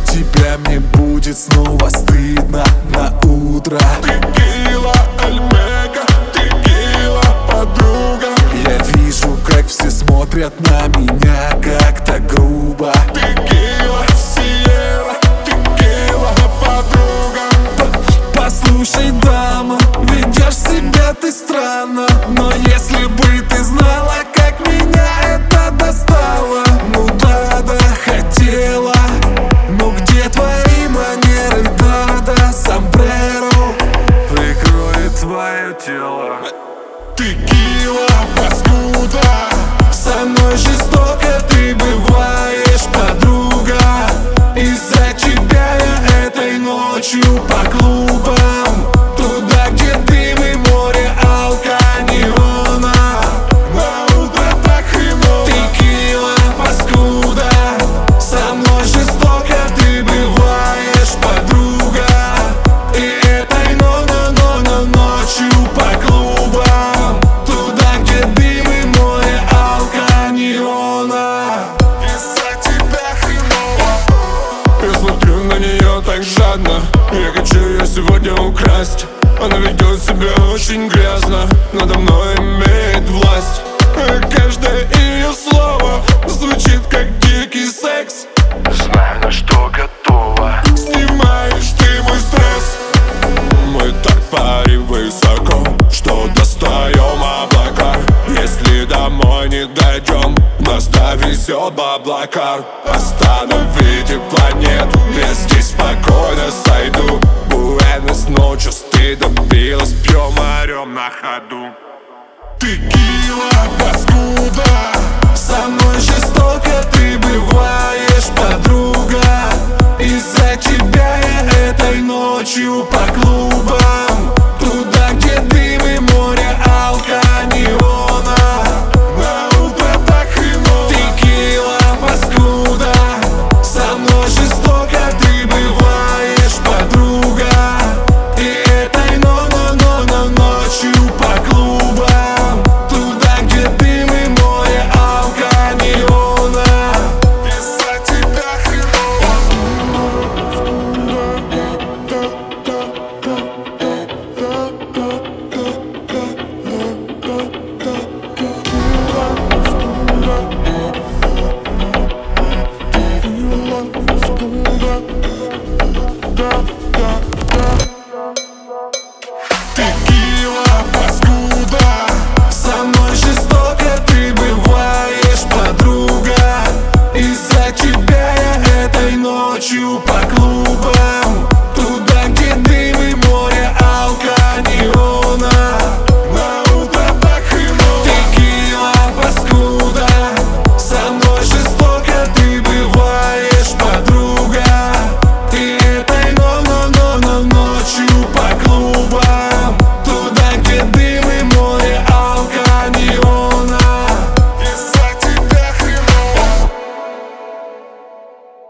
тебя мне будет снова стыдно на утро. Текила, Альмека, текила, подруга. Я вижу, как все смотрят на меня как-то грубо. Текила, жадно Я хочу ее сегодня украсть. Она ведет себя очень грязно. Надо мной имеет власть. Каждое ее слово Звучит как дикий секс. Знаю, на что готова. Снимаешь ты мой стресс. Мы так парим высоко Что достаем облака. Если домой не дойдем Довезет баблака. Остановите планету. Я здесь спокойно сойду. Буэнос ночью ты добилась Пьем, орем на ходу. Текила, паскуда. Со мной жестоко ты бываешь, подруга. Из-за тебя я этой ночью по Текила,